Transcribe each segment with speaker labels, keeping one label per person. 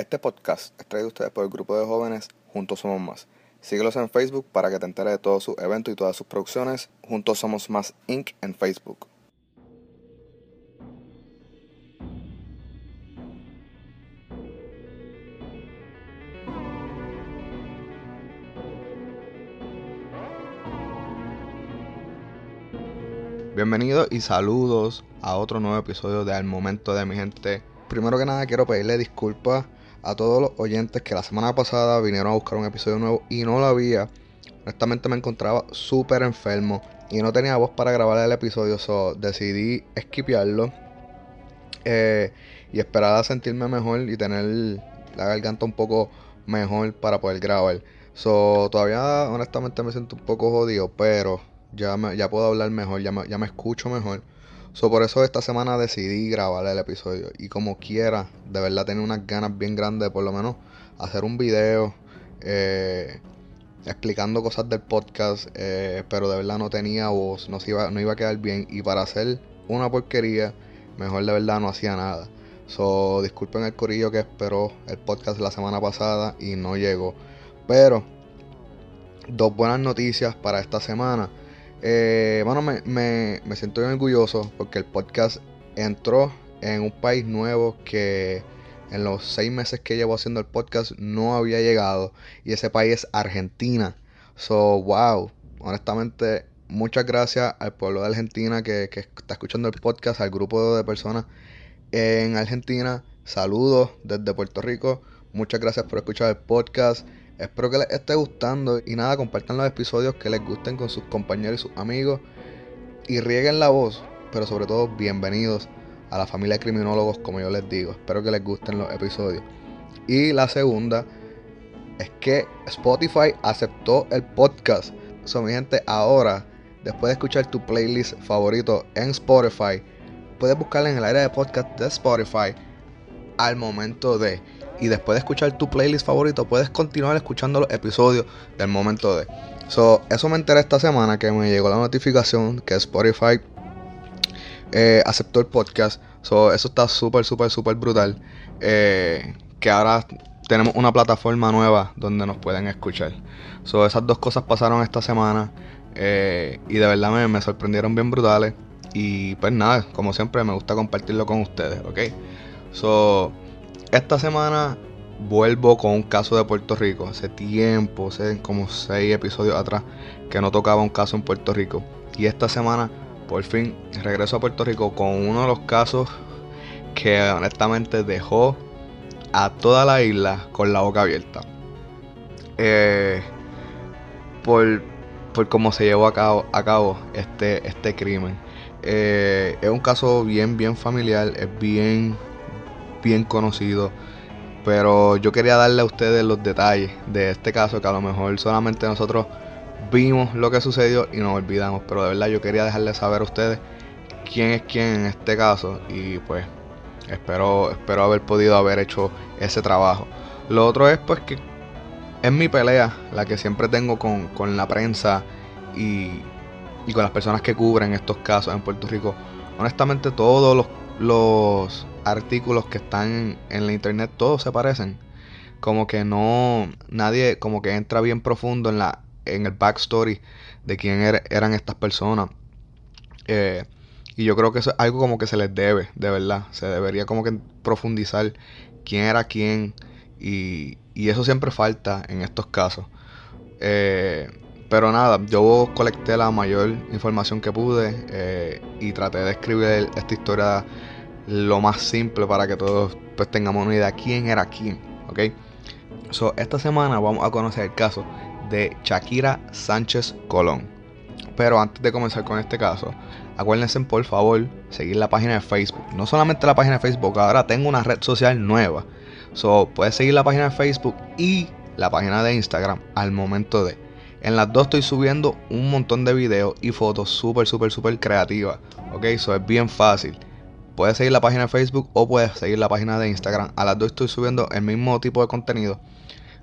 Speaker 1: Este podcast es traído a ustedes por el grupo de jóvenes Juntos Somos Más. Síguelos en Facebook para que te enteres de todos sus eventos y todas sus producciones. Juntos Somos Más Inc. en Facebook. Bienvenidos y saludos a otro nuevo episodio de Al Momento de mi gente. Primero que nada quiero pedirle disculpas a todos los oyentes que la semana pasada vinieron a buscar un episodio nuevo y no lo había. Honestamente me encontraba súper enfermo y no tenía voz para grabar el episodio, so decidí esquipearlo eh, y esperar a sentirme mejor y tener la garganta un poco mejor para poder grabar. So, todavía honestamente me siento un poco jodido, pero ya, ya puedo hablar mejor, ya ya me escucho mejor. So, por eso esta semana decidí grabar el episodio. Y como quiera, de verdad tenía unas ganas bien grandes de por lo menos hacer un video eh, explicando cosas del podcast. Eh, pero de verdad no tenía voz, no, se iba, no iba a quedar bien. Y para hacer una porquería, mejor de verdad no hacía nada. So, disculpen el corillo que esperó el podcast la semana pasada y no llegó. Pero, dos buenas noticias para esta semana. Eh, bueno, me, me, me siento bien orgulloso porque el podcast entró en un país nuevo que en los seis meses que llevo haciendo el podcast no había llegado. Y ese país es Argentina. So, wow. Honestamente, muchas gracias al pueblo de Argentina que, que está escuchando el podcast, al grupo de personas en Argentina. Saludos desde Puerto Rico. Muchas gracias por escuchar el podcast. Espero que les esté gustando y nada, compartan los episodios que les gusten con sus compañeros y sus amigos y rieguen la voz, pero sobre todo bienvenidos a la familia de criminólogos como yo les digo. Espero que les gusten los episodios. Y la segunda es que Spotify aceptó el podcast. So, mi gente, ahora, después de escuchar tu playlist favorito en Spotify, puedes buscarla en el área de podcast de Spotify al momento de y después de escuchar tu playlist favorito puedes continuar escuchando los episodios del momento de. So, eso me enteré esta semana que me llegó la notificación que Spotify eh, aceptó el podcast. So, eso está súper, súper, súper brutal. Eh, que ahora tenemos una plataforma nueva donde nos pueden escuchar. So, esas dos cosas pasaron esta semana eh, y de verdad me, me sorprendieron bien brutales. Y pues nada, como siempre me gusta compartirlo con ustedes, ¿ok? So, esta semana vuelvo con un caso de Puerto Rico. Hace tiempo, hace como seis episodios atrás, que no tocaba un caso en Puerto Rico. Y esta semana, por fin, regreso a Puerto Rico con uno de los casos que honestamente dejó a toda la isla con la boca abierta. Eh, por, por cómo se llevó a cabo, a cabo este, este crimen. Eh, es un caso bien, bien familiar, es bien bien conocido. Pero yo quería darle a ustedes los detalles de este caso que a lo mejor solamente nosotros vimos lo que sucedió y nos olvidamos. Pero de verdad yo quería dejarles saber a ustedes quién es quién en este caso. Y pues espero, espero haber podido haber hecho ese trabajo. Lo otro es pues que es mi pelea, la que siempre tengo con, con la prensa y, y, con las personas que cubren estos casos en Puerto Rico. Honestamente todos los, los artículos que están en la internet todos se parecen. Como que no, nadie como que entra bien profundo en la en el backstory de quién er, eran estas personas. Eh, y yo creo que eso es algo como que se les debe, de verdad. Se debería como que profundizar quién era quién. Y, y eso siempre falta en estos casos. Eh, pero nada, yo colecté la mayor información que pude eh, y traté de escribir esta historia lo más simple para que todos pues tengamos una idea quién era quién, ¿ok? So, esta semana vamos a conocer el caso de Shakira Sánchez Colón. Pero antes de comenzar con este caso, acuérdense por favor seguir la página de Facebook. No solamente la página de Facebook, ahora tengo una red social nueva. So, puedes seguir la página de Facebook y la página de Instagram al momento de. En las dos estoy subiendo un montón de videos y fotos súper, súper, súper creativas. Ok, eso es bien fácil. Puedes seguir la página de Facebook o puedes seguir la página de Instagram. A las dos estoy subiendo el mismo tipo de contenido.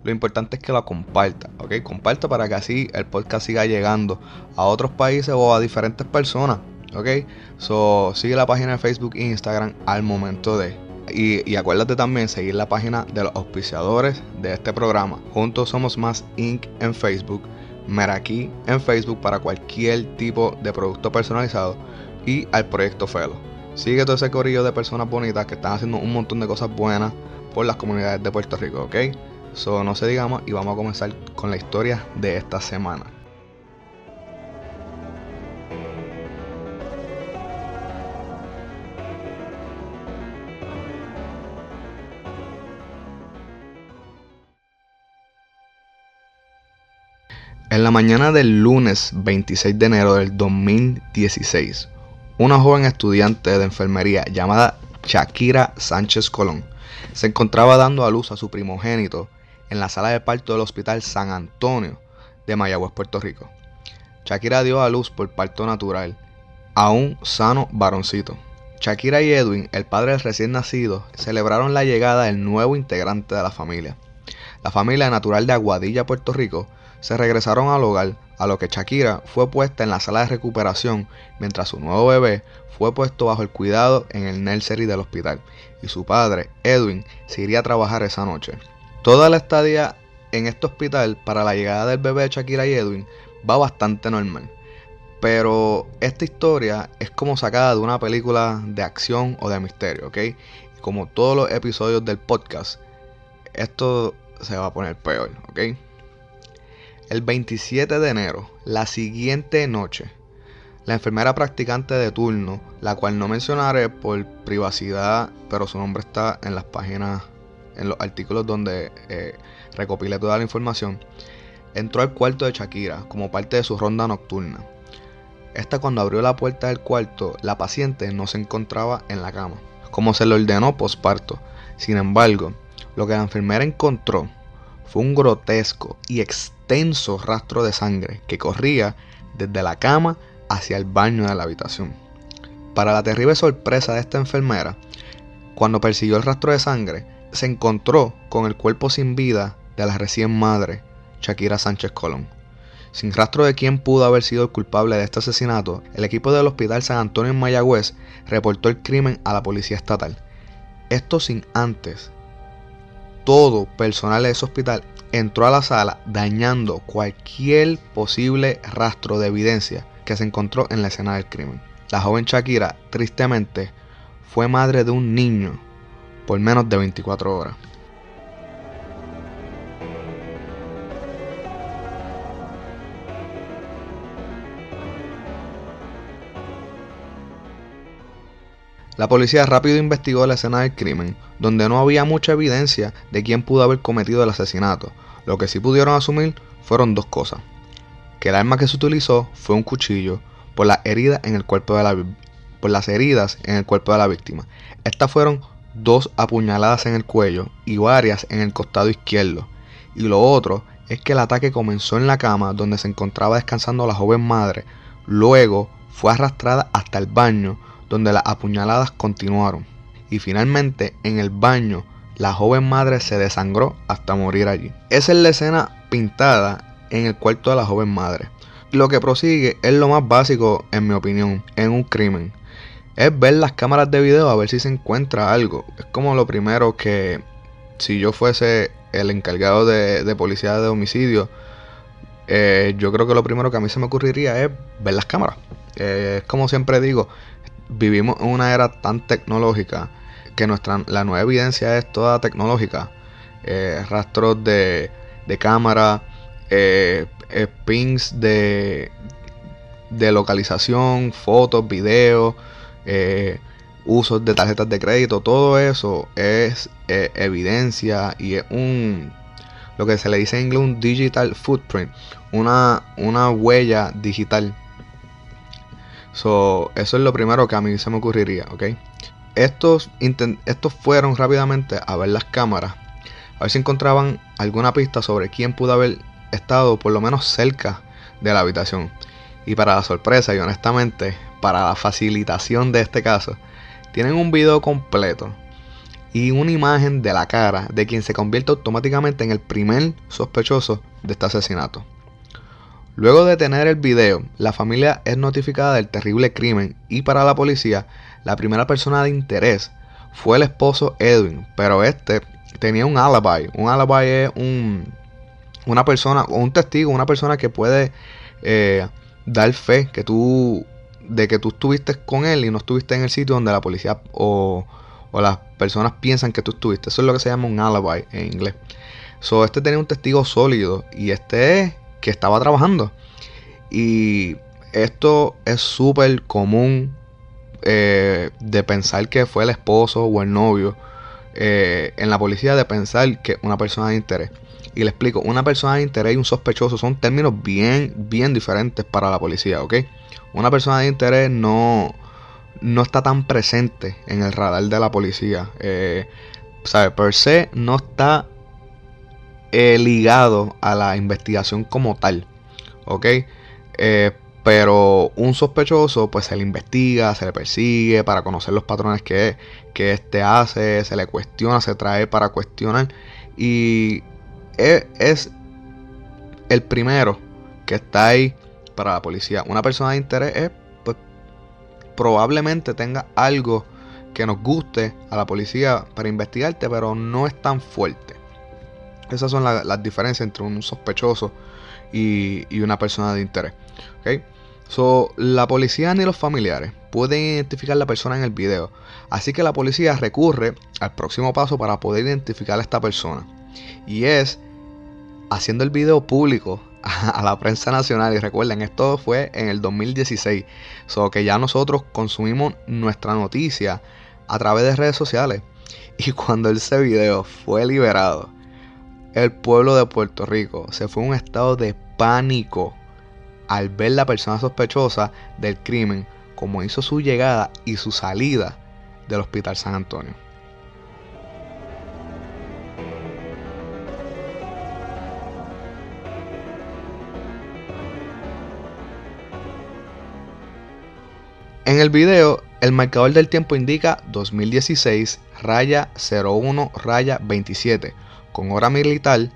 Speaker 1: Lo importante es que lo comparta, ¿ok? Comparta para que así el podcast siga llegando a otros países o a diferentes personas, ¿ok? So, sigue la página de Facebook e Instagram al momento de. Y, acuérdate también seguir la página de los auspiciadores de este programa. Juntos Somos Más Inc. en Facebook, Meraki en Facebook para cualquier tipo de producto personalizado y al proyecto Felo. Sigue todo ese corrillo de personas bonitas que están haciendo un montón de cosas buenas por las comunidades de Puerto Rico, ¿ok? So, no se digamos y vamos a comenzar con la historia de esta semana. En la mañana del lunes 26 de enero del 2016, una joven estudiante de enfermería llamada Shakira Sánchez Colón se encontraba dando a luz a su primogénito en la sala de parto del Hospital San Antonio de Mayagüez, Puerto Rico. Shakira dio a luz por parto natural a un sano varoncito. Shakira y Edwin, el padre del recién nacido, celebraron la llegada del nuevo integrante de la familia. La familia natural de Aguadilla, Puerto Rico, se regresaron al hogar, a lo que Shakira fue puesta en la sala de recuperación mientras su nuevo bebé fue puesto bajo el cuidado en el nursery del hospital y su padre, Edwin, se iría a trabajar esa noche. Toda la estadía en este hospital para la llegada del bebé de Shakira y Edwin va bastante normal. Pero esta historia es como sacada de una película de acción o de misterio, ¿ok? como todos los episodios del podcast, esto se va a poner peor, ¿ok? El 27 de enero, la siguiente noche, la enfermera practicante de turno, la cual no mencionaré por privacidad, pero su nombre está en las páginas, en los artículos donde eh, recopilé toda la información, entró al cuarto de Shakira como parte de su ronda nocturna. Esta cuando abrió la puerta del cuarto, la paciente no se encontraba en la cama, como se le ordenó posparto. Sin embargo, lo que la enfermera encontró fue un grotesco y extenso rastro de sangre que corría desde la cama hacia el baño de la habitación. Para la terrible sorpresa de esta enfermera, cuando persiguió el rastro de sangre, se encontró con el cuerpo sin vida de la recién madre, Shakira Sánchez Colón. Sin rastro de quién pudo haber sido el culpable de este asesinato, el equipo del Hospital San Antonio en Mayagüez reportó el crimen a la policía estatal. Esto sin antes todo personal de ese hospital entró a la sala dañando cualquier posible rastro de evidencia que se encontró en la escena del crimen. La joven Shakira, tristemente, fue madre de un niño por menos de 24 horas. La policía rápido investigó la escena del crimen, donde no había mucha evidencia de quién pudo haber cometido el asesinato. Lo que sí pudieron asumir fueron dos cosas. Que el arma que se utilizó fue un cuchillo por, la herida en el cuerpo de la, por las heridas en el cuerpo de la víctima. Estas fueron dos apuñaladas en el cuello y varias en el costado izquierdo. Y lo otro es que el ataque comenzó en la cama donde se encontraba descansando la joven madre. Luego fue arrastrada hasta el baño donde las apuñaladas continuaron. Y finalmente, en el baño, la joven madre se desangró hasta morir allí. Esa es la escena pintada en el cuarto de la joven madre. Lo que prosigue es lo más básico, en mi opinión, en un crimen. Es ver las cámaras de video a ver si se encuentra algo. Es como lo primero que, si yo fuese el encargado de, policía de homicidio, eh, yo creo que lo primero que a mí se me ocurriría es ver las cámaras. Eh, es como siempre digo, vivimos en una era tan tecnológica que nuestra, la nueva evidencia es toda tecnológica. Eh, rastros de, de cámara, eh, eh, de, de localización, fotos, videos, usos de tarjetas de crédito, todo eso es evidencia y es un lo que se le dice en inglés un digital footprint, una, una huella digital So, eso es lo primero que a mí se me ocurriría, ¿ok? Estos, estos fueron rápidamente a ver las cámaras, a ver si encontraban alguna pista sobre quién pudo haber estado por lo menos cerca de la habitación. Y para la sorpresa y honestamente, para la facilitación de este caso, tienen un video completo y una imagen de la cara de quien se convierte automáticamente en el primer sospechoso de este asesinato. Luego de tener el video, la familia es notificada del terrible crimen y para la policía, la primera persona de interés fue el esposo Edwin, pero este tenía un alibi. Un alibi es un, una persona, o un testigo, una persona que puede eh, dar fe que tú, de que tú estuviste con él y no estuviste en el sitio donde la policía o, o las personas piensan que tú estuviste. Eso es lo que se llama un alibi en inglés. Este tenía un testigo sólido y este es que estaba trabajando. Y esto es súper común eh, de pensar que fue el esposo o el novio eh, en la policía de pensar que una persona de interés. Y le explico, una persona de interés y un sospechoso son términos bien, bien diferentes para la policía, ¿ok? Una persona de interés no, no está tan presente en el radar de la policía. Eh. Per se no está ligado a la investigación como tal, ¿ok? Eh, pero un sospechoso, pues se le investiga, se le persigue para conocer los patrones que, que éste hace, se le cuestiona, se trae para cuestionar. Y es, el primero que está ahí para la policía. Una persona de interés pues, probablemente tenga algo que nos guste a la policía para investigarte, pero no es tan fuerte. Esas son las diferencias entre un sospechoso y, una persona de interés. ¿okay? So, la policía ni los familiares pueden identificar a la persona en el video, así que la policía recurre al próximo paso para poder identificar a esta persona. Y es haciendo el video público a la prensa nacional. Y recuerden, esto fue en el 2016. So que ya nosotros consumimos nuestra noticia a través de redes sociales. Y cuando ese video fue liberado, el pueblo de Puerto Rico se fue en un estado de pánico al ver la persona sospechosa del crimen, como hizo su llegada y su salida del Hospital San Antonio. En el video, el marcador del tiempo indica 2016 raya 01 raya 27 con hora militar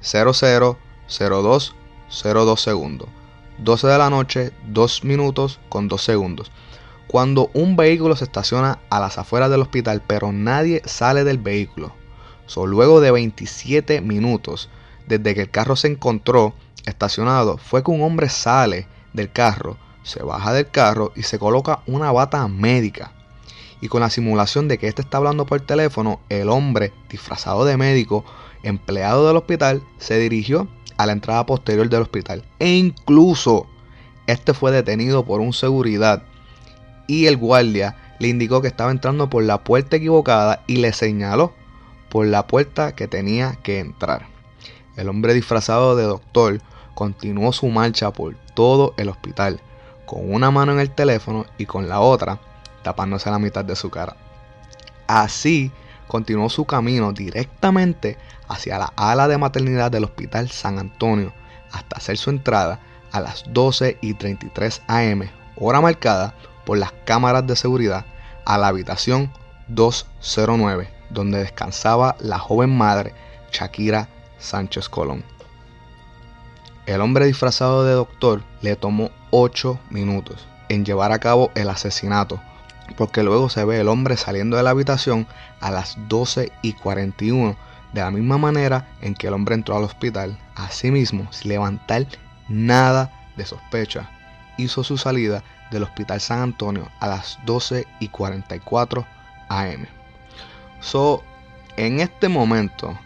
Speaker 1: 000202 segundos. 12 de la noche, 2 minutos con 2 segundos. Cuando un vehículo se estaciona a las afueras del hospital, pero nadie sale del vehículo. So, luego de 27 minutos desde que el carro se encontró estacionado, fue que un hombre sale del carro, se baja del carro y se coloca una bata médica. Y con la simulación de que este está hablando por teléfono, el hombre disfrazado de médico, empleado del hospital, se dirigió a la entrada posterior del hospital. E incluso este fue detenido por un seguridad y el guardia le indicó que estaba entrando por la puerta equivocada y le señaló por la puerta que tenía que entrar. El hombre disfrazado de doctor continuó su marcha por todo el hospital, con una mano en el teléfono y con la otra tapándose la mitad de su cara. Así continuó su camino directamente hacia la ala de maternidad del Hospital San Antonio hasta hacer su entrada a las 12 y 33 am, hora marcada por las cámaras de seguridad, a la habitación 209, donde descansaba la joven madre Shakira Sánchez Colón. El hombre disfrazado de doctor le tomó 8 minutos en llevar a cabo el asesinato, porque luego se ve el hombre saliendo de la habitación a las 12 y 41 de la misma manera en que el hombre entró al hospital, asimismo, sin levantar nada de sospecha, hizo su salida del Hospital San Antonio a las 12 y 44 am. So, en este momento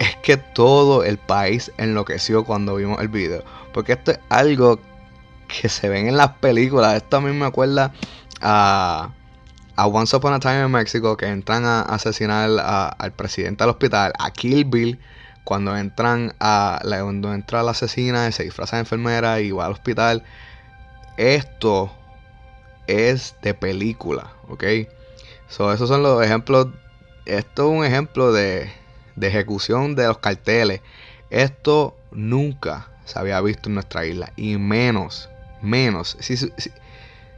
Speaker 1: es que todo el país enloqueció cuando vimos el video, porque esto es algo que se ven en las películas. Esto a mí me acuerda a a Once Upon a Time en México que entran a asesinar al presidente del hospital, a Kill Bill, cuando entran a cuando entra la asesina, se disfraza de enfermera y va al hospital. Esto es de película, ¿ok? So, esos son los ejemplos. Esto es un ejemplo de, de ejecución de los carteles. Esto nunca se había visto en nuestra isla. Y menos, menos. Si, si,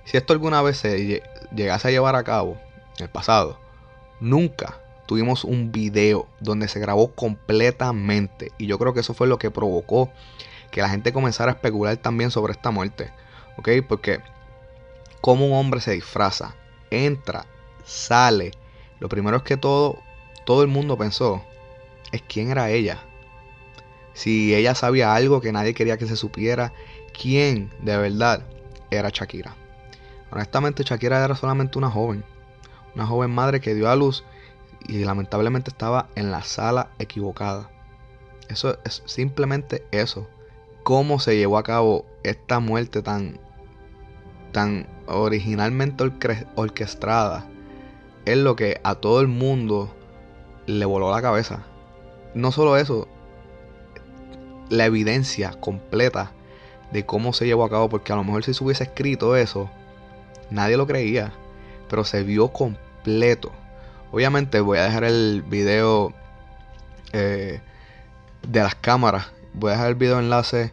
Speaker 1: si esto alguna vez se, llegase a llevar a cabo en el pasado, nunca tuvimos un video donde se grabó completamente. Y yo creo que eso fue lo que provocó que la gente comenzara a especular también sobre esta muerte. ¿Ok? Porque como un hombre se disfraza, entra, sale, lo primero es que todo, todo el mundo pensó es quién era ella. Si ella sabía algo que nadie quería que se supiera, quién de verdad era Shakira. Honestamente, Shakira era solamente una joven, una joven madre que dio a luz y lamentablemente estaba en la sala equivocada. Eso es simplemente eso. Cómo se llevó a cabo esta muerte tan, tan originalmente orquestada es lo que a todo el mundo le voló la cabeza. No solo eso, la evidencia completa de cómo se llevó a cabo, porque a lo mejor si se hubiese escrito eso, nadie lo creía, pero se vio completo. Obviamente voy a dejar el video eh, de las cámaras, voy a dejar el video enlace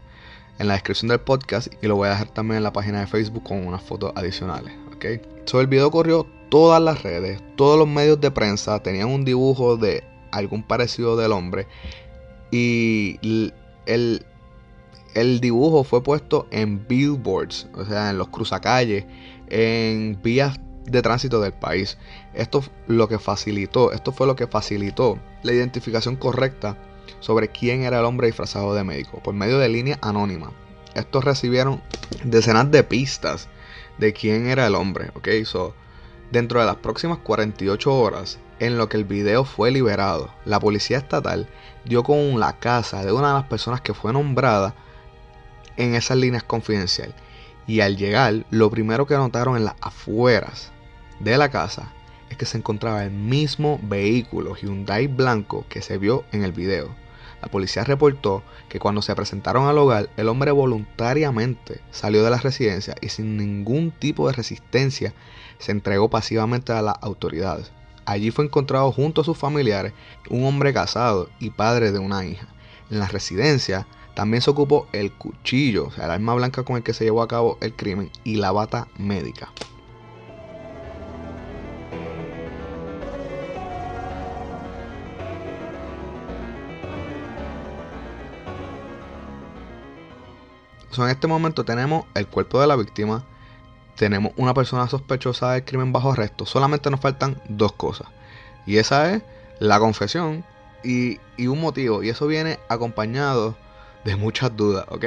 Speaker 1: en la descripción del podcast y lo voy a dejar también en la página de Facebook con unas fotos adicionales. ¿ok? So, el video corrió todas las redes, todos los medios de prensa tenían un dibujo de algún parecido del hombre y el, el dibujo fue puesto en billboards, o sea, en los cruzacalles, en vías de tránsito del país. Esto lo que facilitó, esto fue lo que facilitó la identificación correcta sobre quién era el hombre disfrazado de médico por medio de línea anónima. Estos recibieron decenas de pistas de quién era el hombre, ¿ok? Dentro de las próximas 48 horas, en lo que el video fue liberado, la policía estatal dio con la casa de una de las personas que fue nombrada en esas líneas confidenciales. Y al llegar, lo primero que notaron en las afueras de la casa es que se encontraba el mismo vehículo Hyundai blanco que se vio en el video. La policía reportó que cuando se presentaron al hogar, el hombre voluntariamente salió de la residencia y sin ningún tipo de resistencia se entregó pasivamente a las autoridades. Allí fue encontrado junto a sus familiares un hombre casado y padre de una hija. En la residencia también se ocupó el cuchillo, o sea, el arma blanca con el que se llevó a cabo el crimen y la bata médica. en este momento tenemos el cuerpo de la víctima, tenemos una persona sospechosa del crimen bajo arresto. Solamente nos faltan dos cosas. Y esa es la confesión y, un motivo. Y eso viene acompañado de muchas dudas, ¿ok?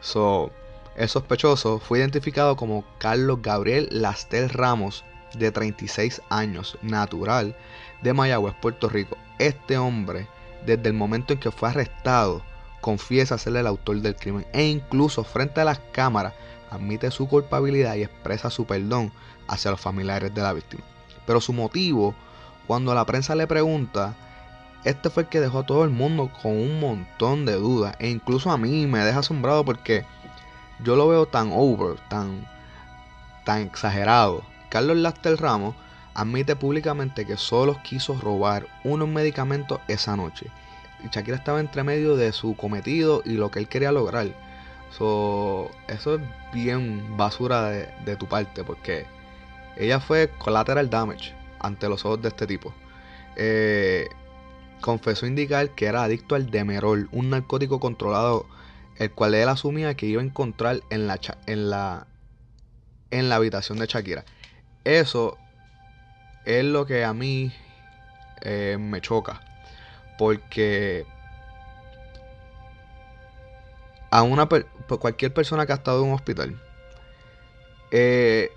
Speaker 1: So, el sospechoso fue identificado como Carlos Gabriel Lastel Ramos, de 36 años, natural de Mayagüez, Puerto Rico. Este hombre, desde el momento en que fue arrestado, confiesa ser el autor del crimen e incluso frente a las cámaras admite su culpabilidad y expresa su perdón hacia los familiares de la víctima. Pero su motivo, cuando la prensa le pregunta, este fue el que dejó a todo el mundo con un montón de dudas e incluso a mí me deja asombrado porque yo lo veo tan over, tan, tan exagerado. Carlos Lastel Ramos admite públicamente que solo quiso robar unos medicamentos esa noche Shakira estaba entre medio de su cometido y lo que él quería lograr. eso es bien basura de, tu parte porque ella fue collateral damage ante los ojos de este tipo. Eh, confesó indicar que era adicto al demerol, un narcótico controlado, el cual él asumía que iba a encontrar en la, en la, en la habitación de Shakira. Eso es lo que a mí eh, me choca. Porque a una cualquier persona que ha estado en un hospital eh,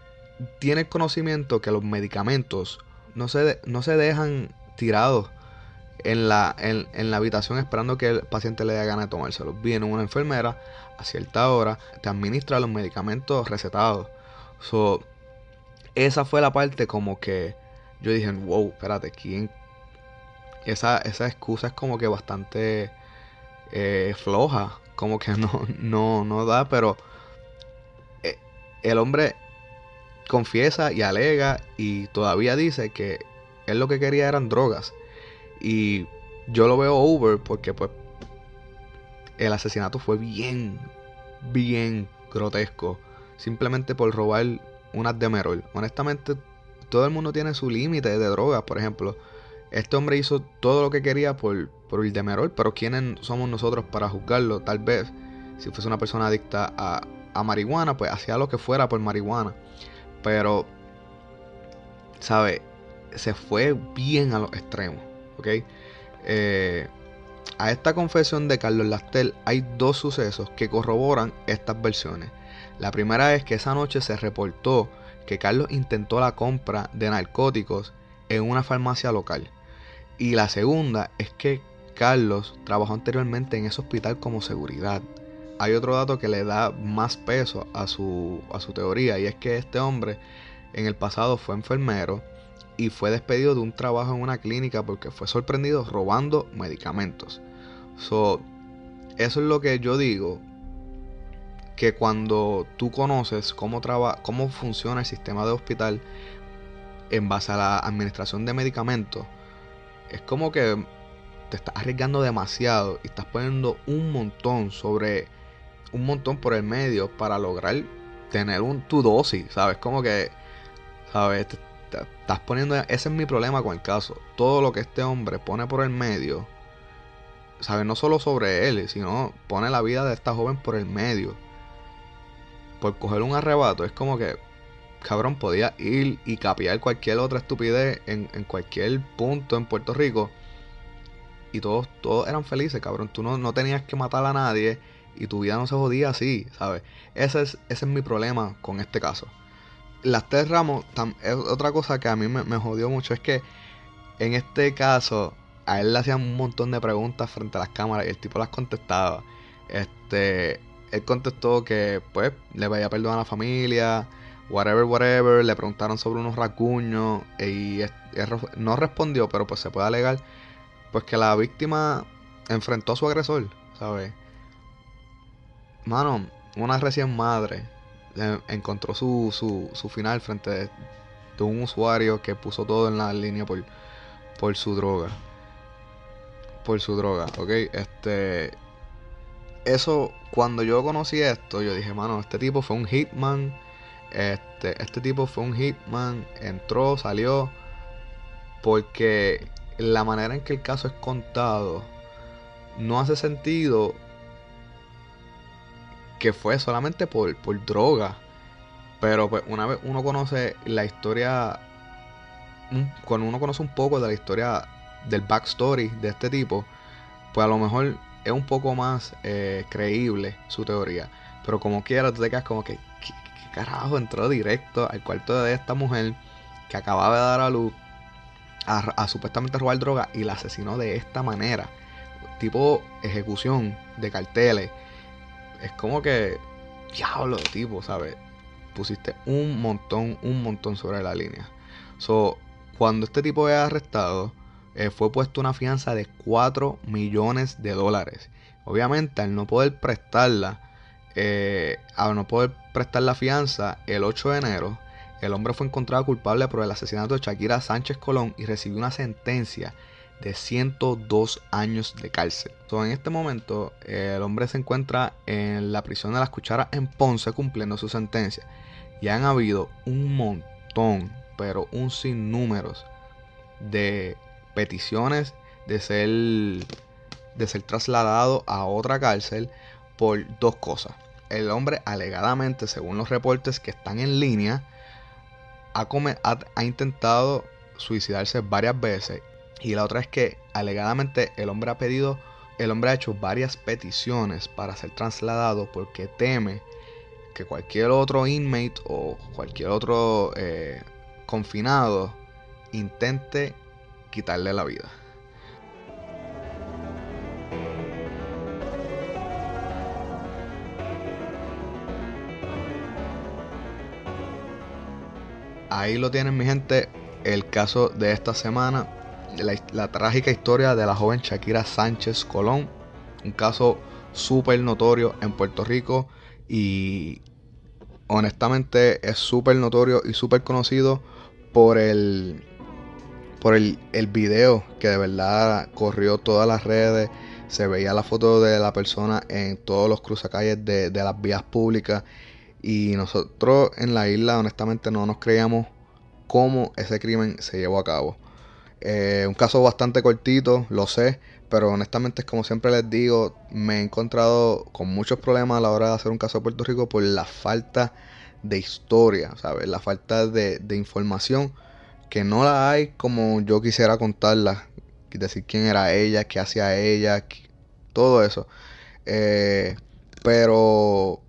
Speaker 1: tiene el conocimiento que los medicamentos no se, no se dejan tirados en la, en, la habitación esperando que el paciente le dé ganas de tomárselos. Viene una enfermera a cierta hora, te administra los medicamentos recetados. esa fue la parte como que yo dije, wow, espérate, ¿quién, esa, esa excusa es como que bastante eh, floja, como que no, no, no da, pero eh, el hombre confiesa y alega y todavía dice que él lo que quería eran drogas. Y yo lo veo over porque pues el asesinato fue bien, bien grotesco. Simplemente por robar unas de Merol. Honestamente, todo el mundo tiene su límite de drogas, por ejemplo. Este hombre hizo todo lo que quería por, por el demerol, pero ¿quiénes somos nosotros para juzgarlo? Tal vez, si fuese una persona adicta a, a marihuana, pues hacía lo que fuera por marihuana. Pero, ¿sabe? se fue bien a los extremos, ¿ok? Eh, a esta confesión de Carlos Lastel hay dos sucesos que corroboran estas versiones. La primera es que esa noche se reportó que Carlos intentó la compra de narcóticos en una farmacia local. Y la segunda es que Carlos trabajó anteriormente en ese hospital como seguridad. Hay otro dato que le da más peso a su, a su teoría y es que este hombre en el pasado fue enfermero y fue despedido de un trabajo en una clínica porque fue sorprendido robando medicamentos. So, eso es lo que yo digo, que cuando tú conoces cómo, cómo funciona el sistema de hospital en base a la administración de medicamentos, es como que te estás arriesgando demasiado y estás poniendo un montón sobre un montón por el medio para lograr tener un, tu dosis, ¿sabes? Como que, ¿sabes? Estás poniendo, ese es mi problema con el caso. Todo lo que este hombre pone por el medio, ¿sabes? No solo sobre él, sino pone la vida de esta joven por el medio. Por coger un arrebato, es como que, cabrón, podía ir y capiar cualquier otra estupidez en, en cualquier punto en Puerto Rico. Y todos, todos eran felices, cabrón. Tú no, no tenías que matar a nadie y tu vida no se jodía así, ¿sabes? Ese es, ese es mi problema con este caso las tres ramos, es otra cosa que a mí me, jodió mucho es que en este caso a él le hacían un montón de preguntas frente a las cámaras y el tipo las contestaba. Este, él contestó que pues le pedía perdón a la familia, whatever, whatever, le preguntaron sobre unos racuños y no respondió, pero pues se puede alegar pues que la víctima enfrentó a su agresor, ¿sabes? Mano, una recién madre encontró su, su, su final frente de, un usuario que puso todo en la línea por, por su droga. Por su droga, ok. Este. Eso, cuando yo conocí esto, yo dije, mano, este tipo fue un hitman. Este, este tipo fue un hitman. Entró, salió. Porque la manera en que el caso es contado no hace sentido que fue solamente por, por droga. Pero pues una vez uno conoce la historia, cuando uno conoce un poco de la historia del backstory de este tipo, pues a lo mejor es un poco más eh, creíble su teoría. Pero como quiera, tú te como que, ¿qué, carajo? Entró directo al cuarto de esta mujer que acababa de dar a luz a, a supuestamente robar droga y la asesinó de esta manera. Tipo ejecución de carteles es como que, diablo, tipo, ¿sabes? Pusiste un montón, un montón sobre la línea. So, cuando este tipo es arrestado, eh, fue puesto una fianza de 4 millones de dólares. Obviamente, al no poder prestarla, eh, al no poder prestar la fianza, el 8 de enero, el hombre fue encontrado culpable por el asesinato de Shakira Sánchez Colón y recibió una sentencia de 102 años de cárcel. en este momento, el hombre se encuentra en la prisión de las cucharas en Ponce cumpliendo su sentencia. Y han habido un montón, pero un sinnúmero de peticiones de ser, de ser trasladado a otra cárcel por dos cosas. El hombre alegadamente, según los reportes que están en línea, ha, ha intentado suicidarse varias veces y la otra es que alegadamente el hombre ha pedido, el hombre ha hecho varias peticiones para ser trasladado porque teme que cualquier otro inmate o cualquier otro eh, confinado intente quitarle la vida. Ahí lo tienen mi gente, el caso de esta semana la, trágica historia de la joven Shakira Sánchez Colón, un caso súper notorio en Puerto Rico y honestamente es súper notorio y súper conocido por el por el, el, video que de verdad corrió todas las redes. Se veía la foto de la persona en todos los cruzacalles de, de las vías públicas. Y nosotros en la isla honestamente no nos creíamos cómo ese crimen se llevó a cabo eh, un caso bastante cortito, lo sé, pero honestamente es como siempre les digo, me he encontrado con muchos problemas a la hora de hacer un caso de Puerto Rico por la falta de historia, ¿sabes? La falta de, información que no la hay como yo quisiera contarla. Decir quién era ella, qué hacía ella, todo eso. Eh, pero,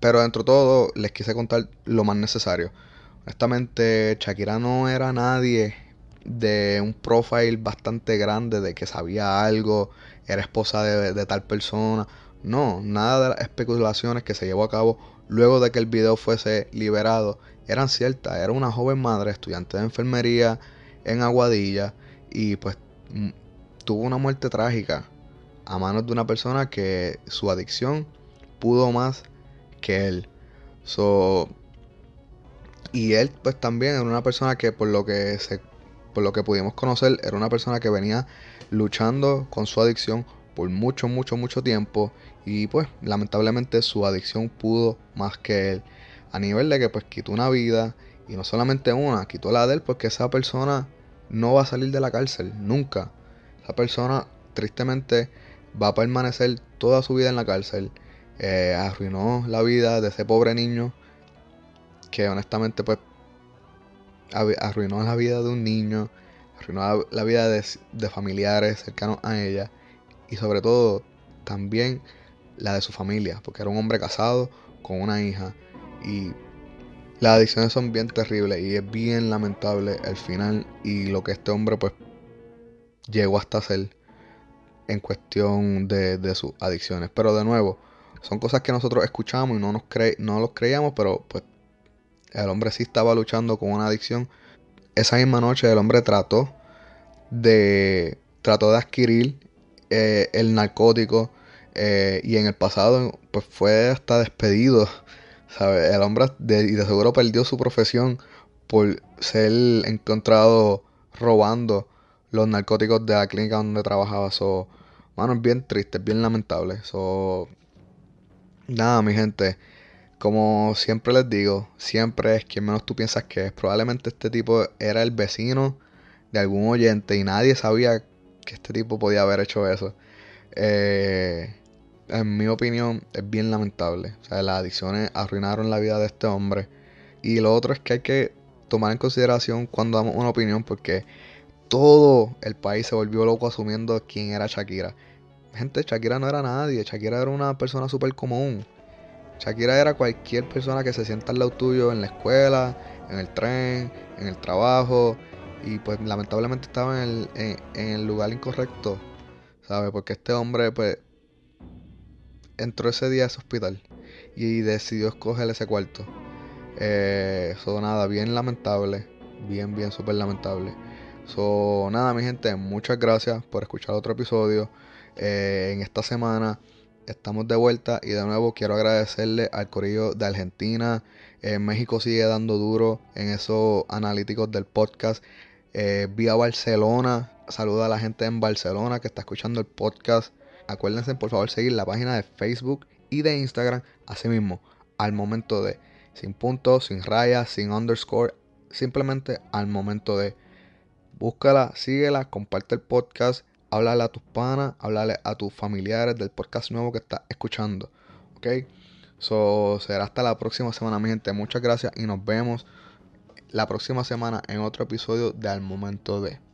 Speaker 1: pero dentro de todo les quise contar lo más necesario. Honestamente, Shakira no era nadie de un profile bastante grande de que sabía algo, era esposa de, tal persona. No, nada de las especulaciones que se llevó a cabo luego de que el video fuese liberado eran ciertas. Era una joven madre, estudiante de enfermería en Aguadilla y pues mm, tuvo una muerte trágica a manos de una persona que su adicción pudo más que él. So, y él pues también era una persona que por lo que se por lo que pudimos conocer era una persona que venía luchando con su adicción por mucho mucho mucho tiempo y pues lamentablemente su adicción pudo más que él a nivel de que pues quitó una vida y no solamente una, quitó la de él porque esa persona no va a salir de la cárcel nunca. Esa persona tristemente va a permanecer toda su vida en la cárcel. Eh, arruinó la vida de ese pobre niño que honestamente pues arruinó la vida de un niño, arruinó la, vida de, familiares cercanos a ella y sobre todo también la de su familia, porque era un hombre casado con una hija y las adicciones son bien terribles y es bien lamentable el final y lo que este hombre pues llegó hasta hacer en cuestión de, sus adicciones. Pero de nuevo, son cosas que nosotros escuchamos y no, nos cre no los creíamos, pero pues el hombre sí estaba luchando con una adicción. Esa misma noche el hombre trató de, trató de adquirir eh, el narcótico eh, y en el pasado pues fue hasta despedido. El hombre de, y de seguro perdió su profesión por ser encontrado robando los narcóticos de la clínica donde trabajaba. So, mano, es bien triste, es bien lamentable. So, nada, mi gente. Como siempre les digo, siempre es quien menos tú piensas que es. Probablemente este tipo era el vecino de algún oyente y nadie sabía que este tipo podía haber hecho eso. Eh, en mi opinión, es bien lamentable. O sea, las adicciones arruinaron la vida de este hombre. Y lo otro es que hay que tomar en consideración cuando damos una opinión porque todo el país se volvió loco asumiendo quién era Shakira. Gente, Shakira no era nadie, Shakira era una persona súper común. Shakira era cualquier persona que se sienta al lado tuyo en la escuela, en el tren, en el trabajo. Y pues lamentablemente estaba en el, en, el lugar incorrecto. ¿Sabes? Porque este hombre pues entró ese día a ese hospital y decidió escoger ese cuarto. Eh, nada, bien lamentable. Bien, bien, súper lamentable. So, nada, mi gente, muchas gracias por escuchar otro episodio. Eh, en esta semana estamos de vuelta y de nuevo quiero agradecerle al Corillo de Argentina. Eh, México sigue dando duro en esos analíticos del podcast. Eh, vía Barcelona, saluda a la gente en Barcelona que está escuchando el podcast. Acuérdense por favor seguir la página de Facebook y de Instagram, así mismo, al momento de, sin puntos, sin rayas, sin underscore, simplemente al momento de búscala, síguela, comparte el podcast, háblale a tus panas, háblale a tus familiares del podcast nuevo que estás escuchando. ¿Ok? So, será hasta la próxima semana, mi gente. Muchas gracias y nos vemos la próxima semana en otro episodio de Al Momento de.